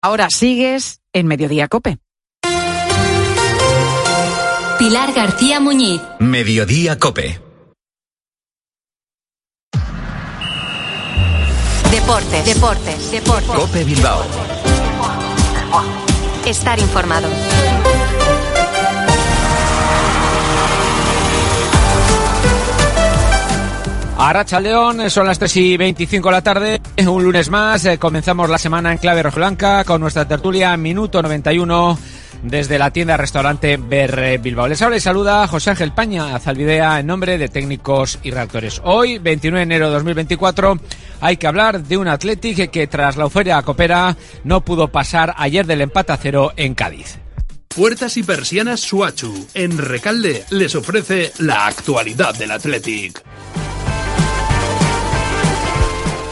Ahora sigues en Mediodía Cope. Pilar García Muñiz. Mediodía Cope. Deportes, deportes, deportes. Cope Bilbao. Estar informado. Aracha León, son las 3 y 25 de la tarde, un lunes más, eh, comenzamos la semana en clave rojiblanca con nuestra tertulia minuto 91 desde la tienda restaurante Ber Bilbao. Les habla y saluda José Ángel Paña Zalvidea en nombre de técnicos y reactores. Hoy, 29 de enero de 2024, hay que hablar de un Athletic que tras la euforia copera no pudo pasar ayer del empate a cero en Cádiz. Puertas y persianas Suachu. En Recalde les ofrece la actualidad del Athletic.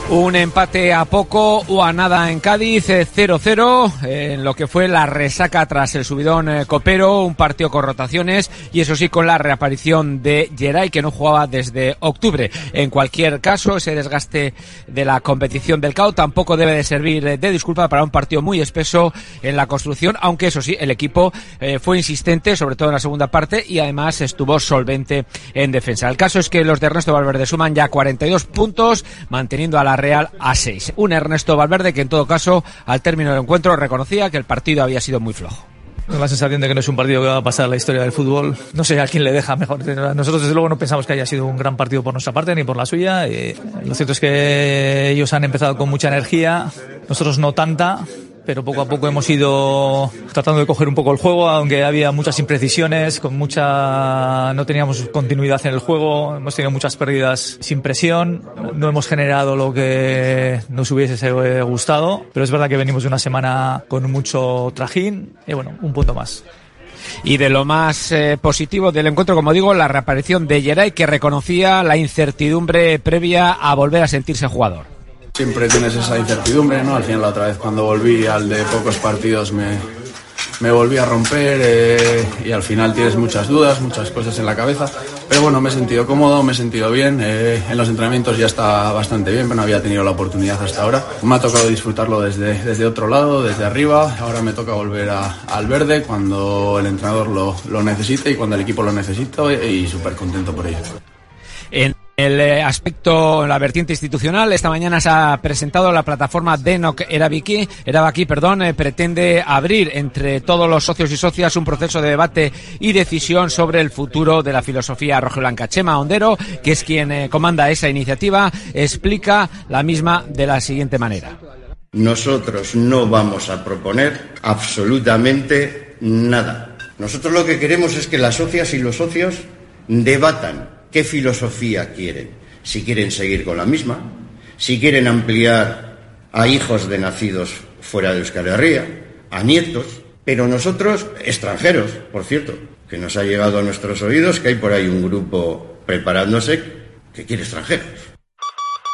Un empate a poco o a nada en Cádiz, 0-0, eh, en lo que fue la resaca tras el subidón eh, copero, un partido con rotaciones y eso sí con la reaparición de Geray que no jugaba desde octubre. En cualquier caso, ese desgaste de la competición del CAO tampoco debe de servir eh, de disculpa para un partido muy espeso en la construcción, aunque eso sí, el equipo fue insistente, sobre todo en la segunda parte y además estuvo solvente en defensa. El caso es que los de Ernesto Valverde suman ya 42 puntos, manteniendo a la Real a 6. Un Ernesto Valverde que en todo caso al término del encuentro reconocía que el partido había sido muy flojo. La sensación de que no es un partido que va a pasar la historia del fútbol. No sé a quién le deja mejor. Nosotros, desde luego, no pensamos que haya sido un gran partido por nuestra parte ni por la suya. Y lo cierto es que ellos han empezado con mucha energía, nosotros no tanta pero poco a poco hemos ido tratando de coger un poco el juego, aunque había muchas imprecisiones, con mucha no teníamos continuidad en el juego, hemos tenido muchas pérdidas sin presión, no hemos generado lo que nos hubiese gustado, pero es verdad que venimos de una semana con mucho trajín y bueno, un punto más. Y de lo más eh, positivo del encuentro, como digo, la reaparición de Geray, que reconocía la incertidumbre previa a volver a sentirse jugador. Siempre tienes esa incertidumbre, ¿no? Al final la otra vez cuando volví al de pocos partidos me, me volví a romper eh, y al final tienes muchas dudas, muchas cosas en la cabeza. Pero bueno, me he sentido cómodo, me he sentido bien. Eh, en los entrenamientos ya está bastante bien, pero no había tenido la oportunidad hasta ahora. Me ha tocado disfrutarlo desde, desde otro lado, desde arriba. Ahora me toca volver a, al verde cuando el entrenador lo, lo necesite y cuando el equipo lo necesita y, súper contento por ello. El eh, aspecto, la vertiente institucional, esta mañana se ha presentado la plataforma DENOC Erabaki, Erabaki perdón, eh, pretende abrir entre todos los socios y socias un proceso de debate y decisión sobre el futuro de la filosofía rojiblanca. Chema Ondero, que es quien eh, comanda esa iniciativa, explica la misma de la siguiente manera. Nosotros no vamos a proponer absolutamente nada. Nosotros lo que queremos es que las socias y los socios debatan qué filosofía quieren. Si quieren seguir con la misma, si quieren ampliar a hijos de nacidos fuera de Euskal Herria, a nietos, pero nosotros, extranjeros, por cierto, que nos ha llegado a nuestros oídos que hay por ahí un grupo preparándose que quiere extranjeros.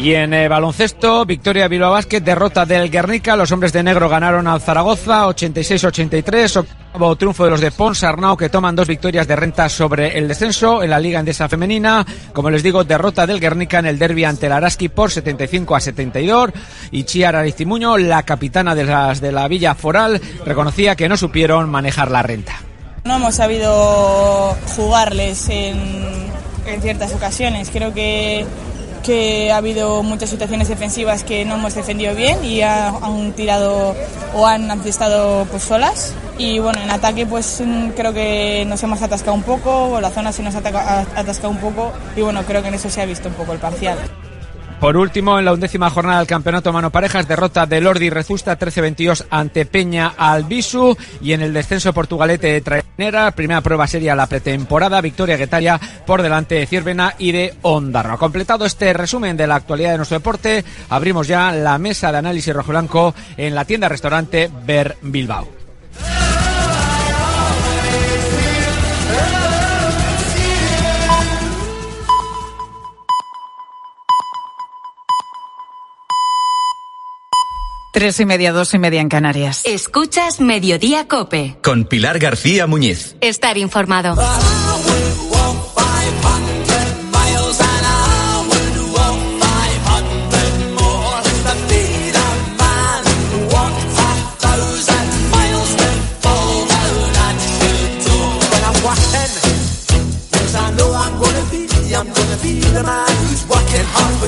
Y en eh, baloncesto, victoria Bilbao Basket, derrota del Guernica. Los hombres de negro ganaron al Zaragoza 86-83. Octavo triunfo de los de Pons Arnau que toman dos victorias de renta sobre el descenso en la Liga Endesa Femenina. Como les digo, derrota del Guernica en el derby ante el Araski por 75 a 72. Y Chiar Aristimuño, la capitana de las de la Villa Foral, reconocía que no supieron manejar la renta. No hemos sabido jugarles en, en ciertas ocasiones. Creo que que ha habido muchas situaciones defensivas que no hemos defendido bien y han tirado o han estado pues solas. Y bueno en ataque pues mm, creo que nos hemos atascado un poco la zona se nos ha atascado un poco y bueno creo que en eso se ha visto un poco el parcial por último, en la undécima jornada del campeonato mano parejas, derrota de Lordi Rezusta 13-22 ante Peña Albisu y en el descenso Portugalete Trainera, primera prueba seria la pretemporada, victoria guetaria por delante de Ciervena y de Ondarro. Completado este resumen de la actualidad de nuestro deporte, abrimos ya la mesa de análisis rojo blanco en la tienda restaurante Ver Bilbao. Tres y media, dos y media en Canarias. Escuchas Mediodía Cope. Con Pilar García Muñiz. Estar informado.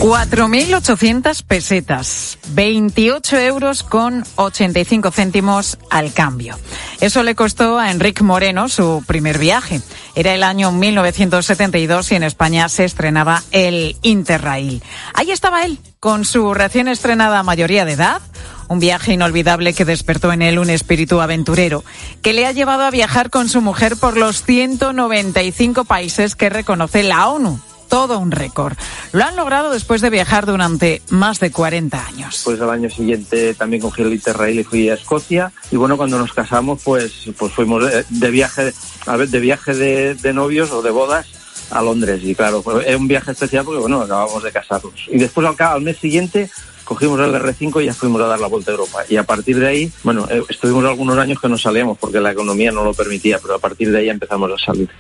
4.800 pesetas, 28 euros con 85 céntimos al cambio. Eso le costó a Enrique Moreno su primer viaje. Era el año 1972 y en España se estrenaba el Interrail. Ahí estaba él, con su recién estrenada mayoría de edad, un viaje inolvidable que despertó en él un espíritu aventurero, que le ha llevado a viajar con su mujer por los 195 países que reconoce la ONU todo un récord. Lo han logrado después de viajar durante más de 40 años. Pues al año siguiente también cogí el Interrail y fui a Escocia. Y bueno, cuando nos casamos, pues, pues fuimos de, viaje, a ver, de viaje de, novios o de bodas a Londres. Y claro, es un viaje especial porque bueno, acabamos de casarnos. Y después al mes siguiente cogimos el R5 y ya fuimos a dar la vuelta a Europa. Y a partir de ahí, bueno, eh, estuvimos algunos años que no salíamos porque la economía no lo permitía, pero a partir de ahí empezamos a salir.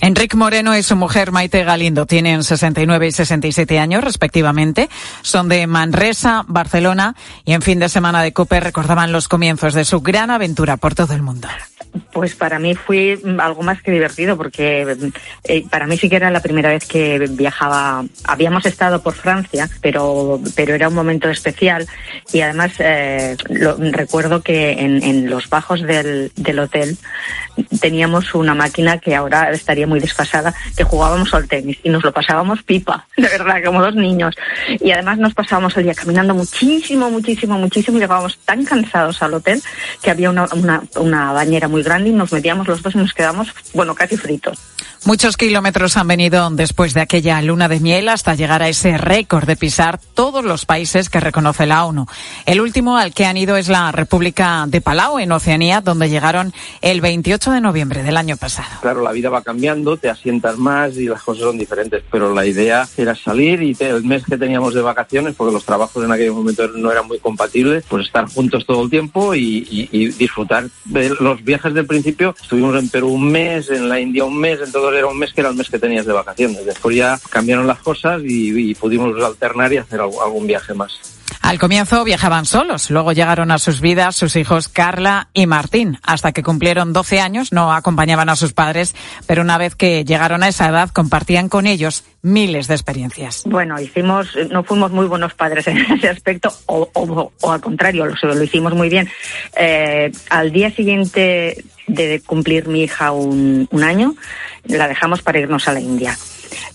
Enrique Moreno y su mujer Maite Galindo tienen 69 y 67 años respectivamente. Son de Manresa, Barcelona y en fin de semana de Cope recordaban los comienzos de su gran aventura por todo el mundo. Pues para mí fue algo más que divertido porque eh, para mí sí que era la primera vez que viajaba. Habíamos estado por Francia, pero, pero era un momento especial y además eh, lo, recuerdo que en, los bajos del, del, hotel teníamos una máquina que ahora estaría muy desfasada, que jugábamos al tenis y nos lo pasábamos pipa, de verdad, como dos niños. Y además nos pasábamos el día caminando muchísimo, muchísimo, muchísimo y llegábamos tan cansados al hotel que había una, una, una bañera muy grande y nos metíamos los dos y nos quedamos, bueno, casi fritos. Muchos kilómetros han venido después de aquella luna de miel hasta llegar a ese récord de pisar todos los países que reconoce la ONU. El último al que han ido es la República de Palau, en Oceanía, donde llegaron el 28 de noviembre del año pasado. Claro, la vida va cambiando, te asientas más y las cosas son diferentes, pero la idea era salir y el mes que teníamos de vacaciones, porque los trabajos en aquel momento no eran muy compatibles, pues estar juntos todo el tiempo y, y, y disfrutar de los viajes del principio. Estuvimos en Perú un mes, en la India un mes, en todo era un mes que era el mes que tenías de vacaciones. Después ya cambiaron las cosas y, y pudimos alternar y hacer algún viaje más. Al comienzo viajaban solos, luego llegaron a sus vidas sus hijos Carla y Martín. Hasta que cumplieron 12 años no acompañaban a sus padres, pero una vez que llegaron a esa edad compartían con ellos miles de experiencias. Bueno, hicimos, no fuimos muy buenos padres en ese aspecto, o, o, o al contrario, lo, lo, hicimos muy bien. Eh, al día siguiente de cumplir mi hija un, un año, la dejamos para irnos a la India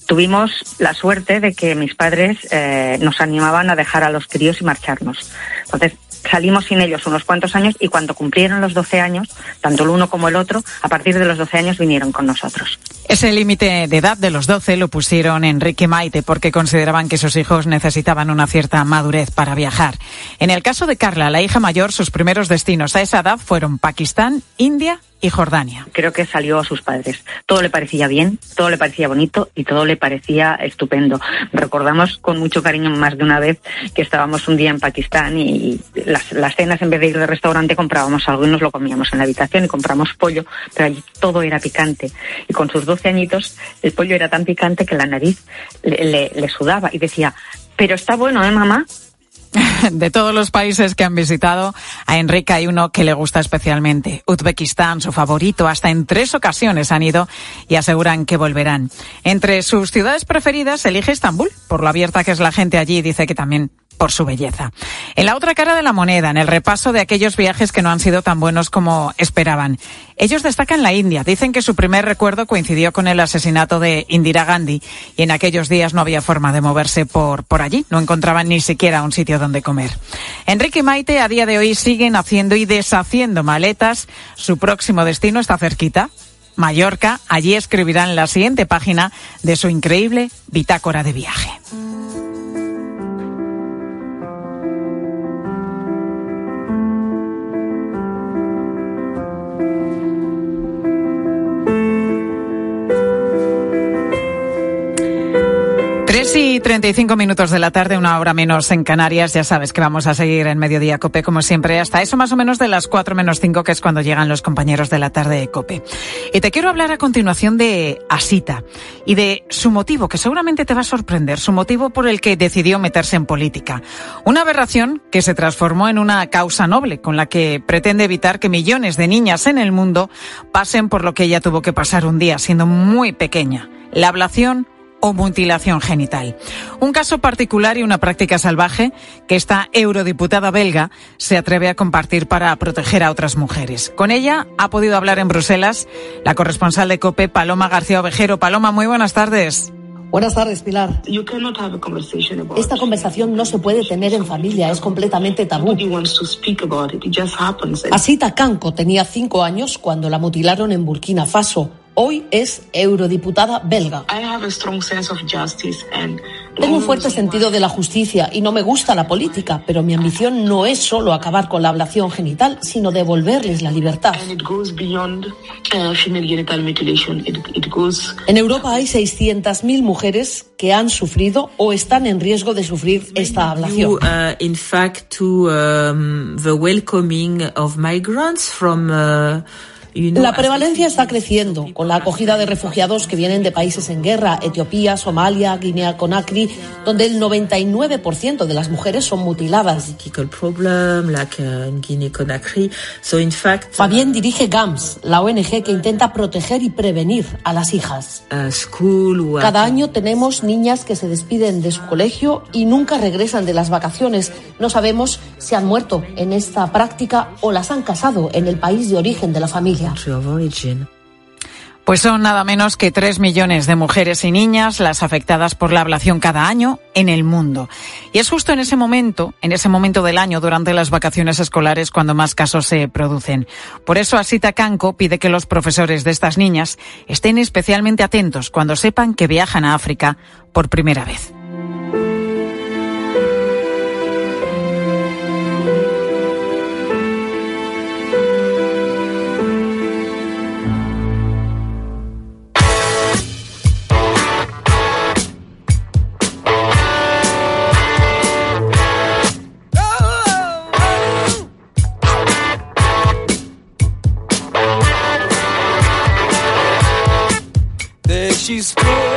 tuvimos la suerte de que mis padres eh, nos animaban a dejar a los críos y marcharnos. Entonces salimos sin ellos unos cuantos años y cuando cumplieron los 12 años, tanto el uno como el otro, a partir de los 12 años vinieron con nosotros. Ese límite de edad de los 12 lo pusieron Enrique y Maite porque consideraban que sus hijos necesitaban una cierta madurez para viajar. En el caso de Carla, la hija mayor, sus primeros destinos a esa edad fueron Pakistán, India y Jordania. Creo que salió a sus padres. Todo le parecía bien, todo le parecía bonito y todo le parecía estupendo. Recordamos con mucho cariño más de una vez que estábamos un día en Pakistán y las, las cenas en vez de ir de restaurante comprábamos algo y nos lo comíamos en la habitación y compramos pollo, pero allí todo era picante. Y con sus 12 añitos el pollo era tan picante que la nariz le, le, le sudaba y decía, pero está bueno, ¿eh, mamá? de todos los países que han visitado, a Enrique hay uno que le gusta especialmente. Uzbekistán, su favorito. Hasta en tres ocasiones han ido y aseguran que volverán. Entre sus ciudades preferidas elige Estambul, por lo abierta que es la gente allí. Dice que también por su belleza. En la otra cara de la moneda, en el repaso de aquellos viajes que no han sido tan buenos como esperaban. Ellos destacan la India. Dicen que su primer recuerdo coincidió con el asesinato de Indira Gandhi y en aquellos días no había forma de moverse por, por allí. No encontraban ni siquiera un sitio donde comer. Enrique y Maite a día de hoy siguen haciendo y deshaciendo maletas. Su próximo destino está cerquita. Mallorca. Allí escribirán la siguiente página de su increíble bitácora de viaje. Y 35 minutos de la tarde, una hora menos en Canarias. Ya sabes que vamos a seguir en Mediodía Cope, como siempre, hasta eso más o menos de las 4 menos 5, que es cuando llegan los compañeros de la tarde de Cope. Y te quiero hablar a continuación de Asita y de su motivo, que seguramente te va a sorprender, su motivo por el que decidió meterse en política. Una aberración que se transformó en una causa noble, con la que pretende evitar que millones de niñas en el mundo pasen por lo que ella tuvo que pasar un día siendo muy pequeña. La ablación o mutilación genital. Un caso particular y una práctica salvaje que esta eurodiputada belga se atreve a compartir para proteger a otras mujeres. Con ella ha podido hablar en Bruselas la corresponsal de COPE, Paloma García Ovejero. Paloma, muy buenas tardes. Buenas tardes, Pilar. Esta conversación no se puede tener en familia, es completamente tabú. Asita Kanko tenía cinco años cuando la mutilaron en Burkina Faso. Hoy es eurodiputada belga. Tengo un fuerte sentido de la justicia y no me gusta la política, pero mi ambición no es solo acabar con la ablación genital, sino devolverles la libertad. En Europa hay 600.000 mujeres que han sufrido o están en riesgo de sufrir esta ablación. uh, in fact, to um, the welcoming of migrants from. La prevalencia está creciendo con la acogida de refugiados que vienen de países en guerra, Etiopía, Somalia, Guinea-Conakry, donde el 99% de las mujeres son mutiladas. Fabián dirige GAMS, la ONG que intenta proteger y prevenir a las hijas. Cada año tenemos niñas que se despiden de su colegio y nunca regresan de las vacaciones. No sabemos si han muerto en esta práctica o las han casado en el país de origen de la familia. Pues son nada menos que tres millones de mujeres y niñas las afectadas por la ablación cada año en el mundo. Y es justo en ese momento, en ese momento del año, durante las vacaciones escolares, cuando más casos se producen. Por eso Asita Kanko pide que los profesores de estas niñas estén especialmente atentos cuando sepan que viajan a África por primera vez.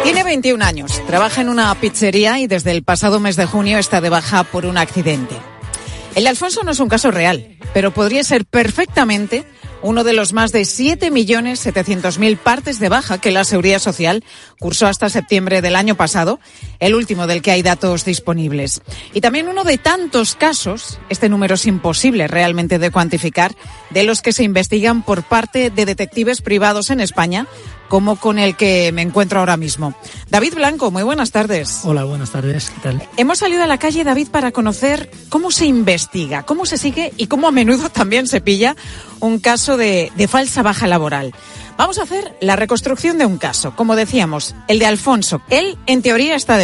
Tiene 21 años, trabaja en una pizzería y desde el pasado mes de junio está de baja por un accidente. El Alfonso no es un caso real, pero podría ser perfectamente uno de los más de 7.700.000 partes de baja que la Seguridad Social cursó hasta septiembre del año pasado, el último del que hay datos disponibles. Y también uno de tantos casos, este número es imposible realmente de cuantificar, de los que se investigan por parte de detectives privados en España, como con el que me encuentro ahora mismo. David Blanco, muy buenas tardes. Hola, buenas tardes. ¿Qué tal? Hemos salido a la calle, David, para conocer cómo se investiga, cómo se sigue y cómo a menudo también se pilla un caso de, de falsa baja laboral. Vamos a hacer la reconstrucción de un caso, como decíamos, el de Alfonso. Él, en teoría, está de